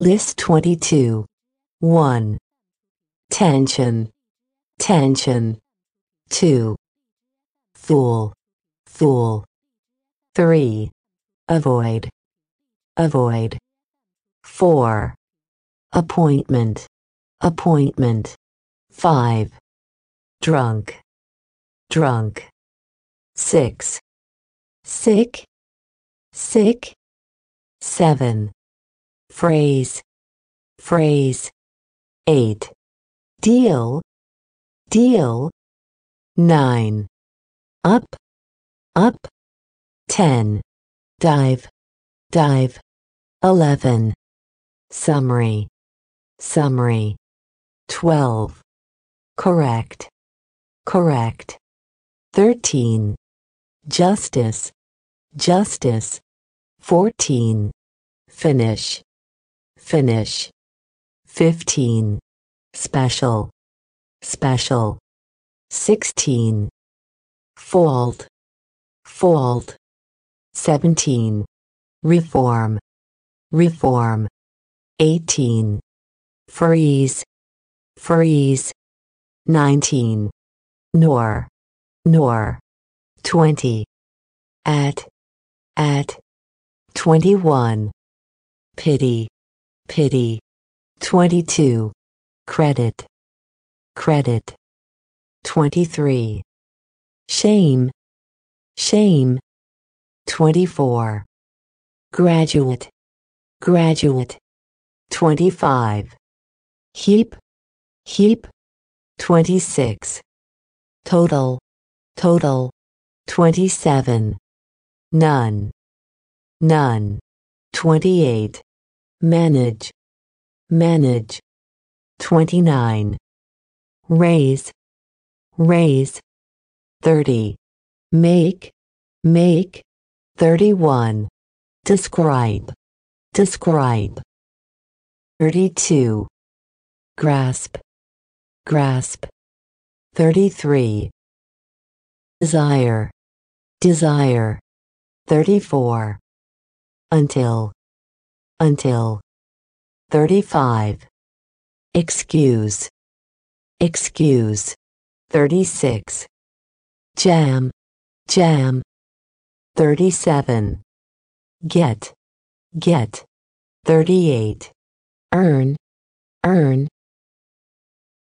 List 22. 1. Tension. Tension. 2. Fool. Fool. 3. Avoid. Avoid. 4. Appointment. Appointment. 5. Drunk. Drunk. 6. Sick. Sick. 7. Phrase. Phrase. 8. Deal. Deal. 9. Up. Up. 10. Dive. Dive. 11. Summary. Summary. 12. Correct. Correct. 13. Justice. Justice. 14. Finish. Finish. 15. Special. Special. 16. Fault. Fault. 17. Reform. Reform. 18. Freeze. Freeze. 19. Nor. Nor. 20. At. At. 21. Pity. Pity. 22. Credit. Credit. 23. Shame. Shame. 24. Graduate. Graduate. 25. Heap. Heap. 26. Total. Total. 27. None. None. 28. Manage. Manage. 29. Raise. Raise. 30. Make. Make. 31. Describe. Describe. 32. Grasp. Grasp. 33. Desire. Desire. 34. Until. Until. 35. Excuse. Excuse. 36. Jam. Jam. 37. Get. Get. 38. Earn. Earn.